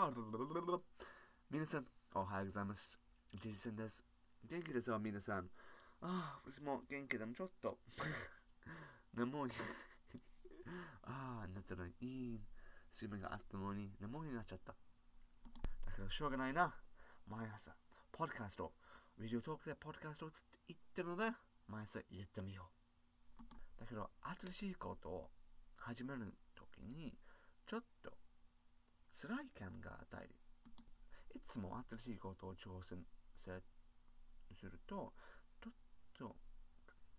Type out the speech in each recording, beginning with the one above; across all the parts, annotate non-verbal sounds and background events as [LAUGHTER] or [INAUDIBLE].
あ、皆さん、おはようございます。ジェイソンです。元気ですよ、皆さん。ああ、私も元気でもちょっと眠い。ああ、なったのに、いい睡眠があったのに、眠いになっちゃった。だけど、しょうがないな。毎朝、ポッドキャスト、ビデオトークでポッドキャストを言ってるので、毎朝やってみよう。だけど、新しいことを始めるときに、ちょっと辛い感が与える。いつも新しいことを挑戦すると、ちょっと、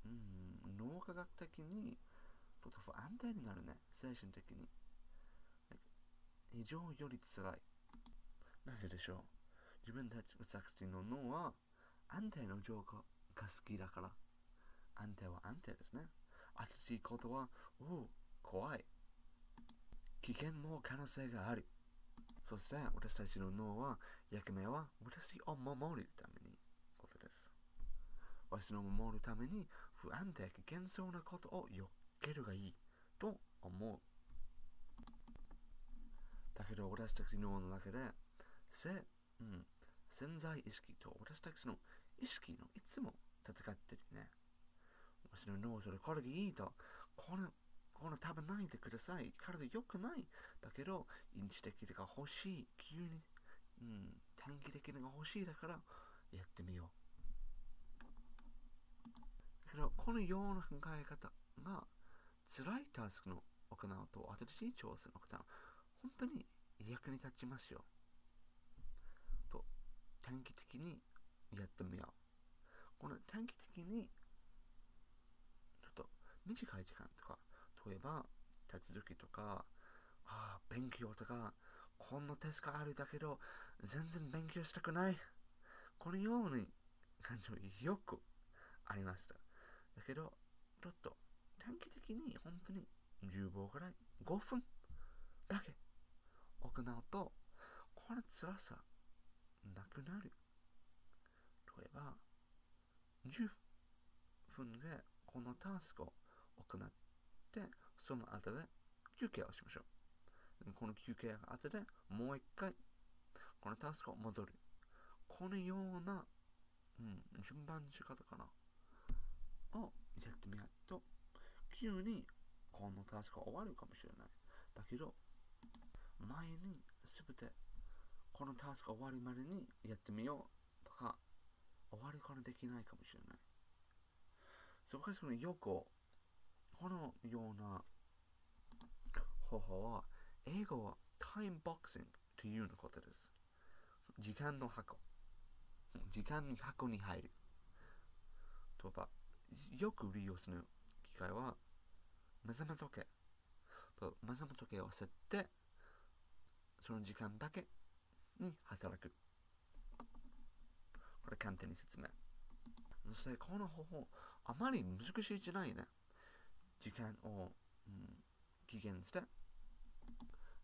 うん、脳科学的にちょっと不安定になるね、精神的に。異常より辛い。なぜでしょう？自分たち私の脳は安定の状況が好きだから。安定は安定ですね。新しいことは、おお、怖い。危険も可能性がある。そして私たちの脳は役目は私を守るためにことです。私の守るために不安定危険そうなことを避けるがいいと思う。だけど私たちの脳の中で、せ、うん、潜在意識と私たちの意識のいつも戦ってるね。私の脳それこれがいいと、このこの食べないでください。体良くない。だけど、インチ的が欲しい。急に、うん、短期的なが欲しいだから、やってみよう。だけど、このような考え方が、辛いタスクの行うと、新しい挑戦を行う。本当に役に立ちますよ。と、短期的にやってみよう。この短期的に、ちょっと短い時間とか、例えば、手続きとか、ああ、勉強とか、こんなテストがあるだけど、全然勉強したくない。このように感情よくありました。だけど、ちょっと短期的に本当に10秒ぐらい、5分だけ行うと、この辛さなくなる。例えば、10分でこのタスクを行って、その後で休憩をしましょう。この休憩が後でもう一回このタスクを戻る。このような、うん、順番の仕方かな。をやってみようと、急にこのタスクが終わるかもしれない。だけど、前にすべてこのタスクが終わるまでにやってみようとか、終わるからできないかもしれない。そこからよくこのような方法は、英語はタイムボクシングというようなことです。時間の箱。時間の箱に入る。とば、よく利用する機会は、目覚め時計。と目覚め時計を設って、その時間だけに働く。これ簡単に説明。そしてこの方法、あまり難しいじゃないね。時間を、うん、期限して、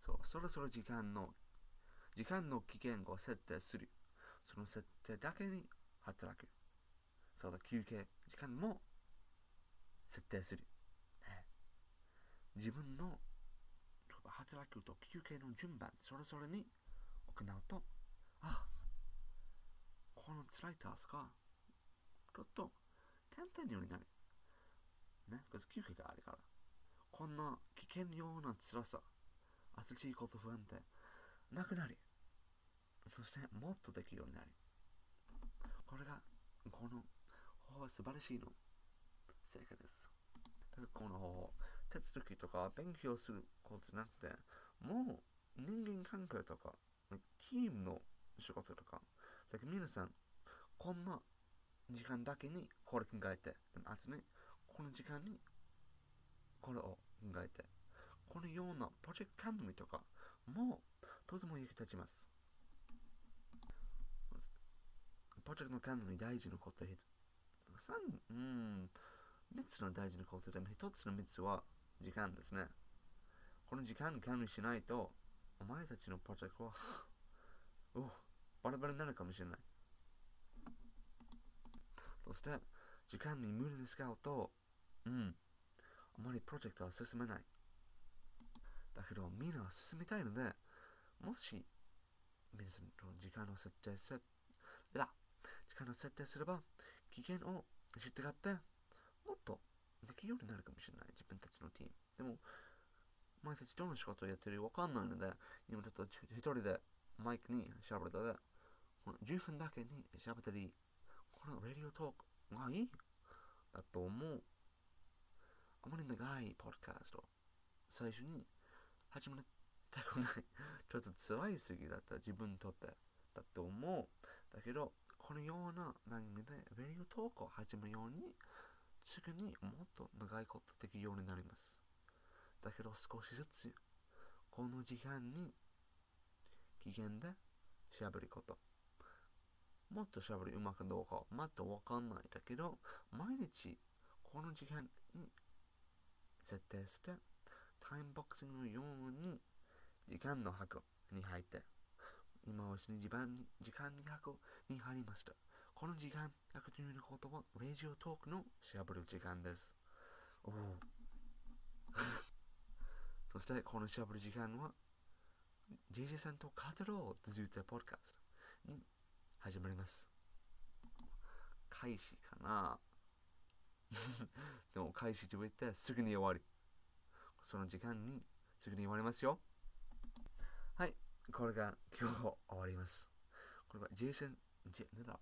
そう、そろそろ時間の、時間の期限を設定する。その設定だけに働く。そうだ、休憩時間も設定する。ね、自分の働くと休憩の順番、それぞれに行うと、あ、この辛いタスクが、ちょっと簡単になる。ね、休憩があるから。こんな危険ような辛さ、新しいこと不安定、なくなり、そしてもっとできるようになる。これが、この方法は素晴らしいの成果です。この方法、手続きとか勉強することじゃなくて、もう人間関係とか、ティームの仕事とか、か皆さん、こんな時間だけにこれ考えて、あとね、この時間にこれを考えて、このようなプロジェクト管理とかもとても役立ちます。プロジェクトの管理に大事なこと3、うん、3つの大事なことでも1つの3つは時間ですね。この時間管理しないと、お前たちのプロジェクトは、おバラバラになるかもしれない。そして、時間に無理に使うと、うん、あまりプロジェクトは進めない。だけど、みんなは進めたいので、もし、皆さんと時間を設定すら、時間を設定すれば、期限を知ってがって、もっとできるようになるかもしれない。自分たちのチーム。でも、毎日どの仕事をやってるかわかんないので、今ちょっと一人でマイクに喋るので、この10分だけに喋ったり、このラディオトークがいい？だと思う。あまり長いポッドキャスト最初に始めたくない。[LAUGHS] ちょっと辛いすぎだった自分にとってだと思う。だけど、このような番組でラディオトークを始めるように、すぐにもっと長いことできるようになります。だけど少しずつ、この時間に機嫌で喋ること。もっと喋りうまくどうかまたわかんないだけど、毎日この時間に設定して、タイムボックスのように時間の箱に入って、今は時間に時間に箱に入りました。この時間約ということは、レジオトークの喋る時間です。おお [LAUGHS] そして、この喋る時間は、JJ さんと語ろうとずっとポッドキャストに始まります。開始かな？[LAUGHS] でも開始と言ってすぐに終わり。その時間にすぐに終わりますよ。はい。これが今日終わります。これは J 戦、J、なんだ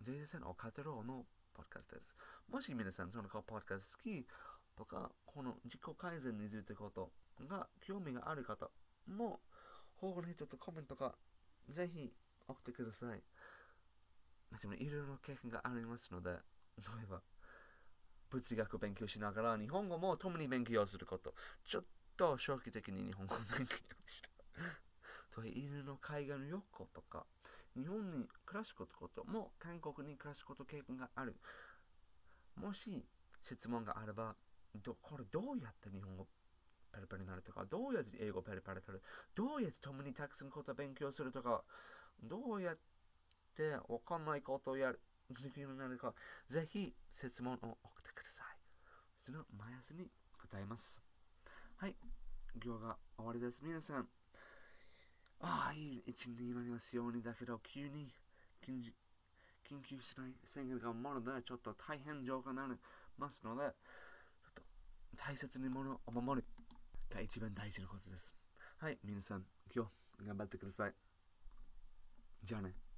?J 戦を語ろうのポッドキャストです。もし皆さんそのポッドキャスト好きとか、この自己改善についてことが興味がある方も、保護の人とコメントかぜひ送ってください。いろいろな経験がありますので、例えば、物理学勉強しながら日本語も共に勉強すること。ちょっと長期的に日本語を勉強した。[LAUGHS] と犬の海岸の横とか、日本に暮らすことも韓国に暮らすこと経験がある。もし質問があれば、どこれどうやって日本語ペラペラになるとか、どうやって英語ペラペラになるどうやって共にたくさんこと勉強するとか、どうやってわかんないことをやる、できるなるか、ぜひ質問を送ってください。その目安に答えます。はい。今日が終わりです。皆さん。ああ、いい一日になりますように。だけど、急に緊急しない宣言がもので、ちょっと大変状況になりますので、ちょっと大切にものを守るが一番大事なことです。はい、皆さん、今日頑張ってください。じゃあね。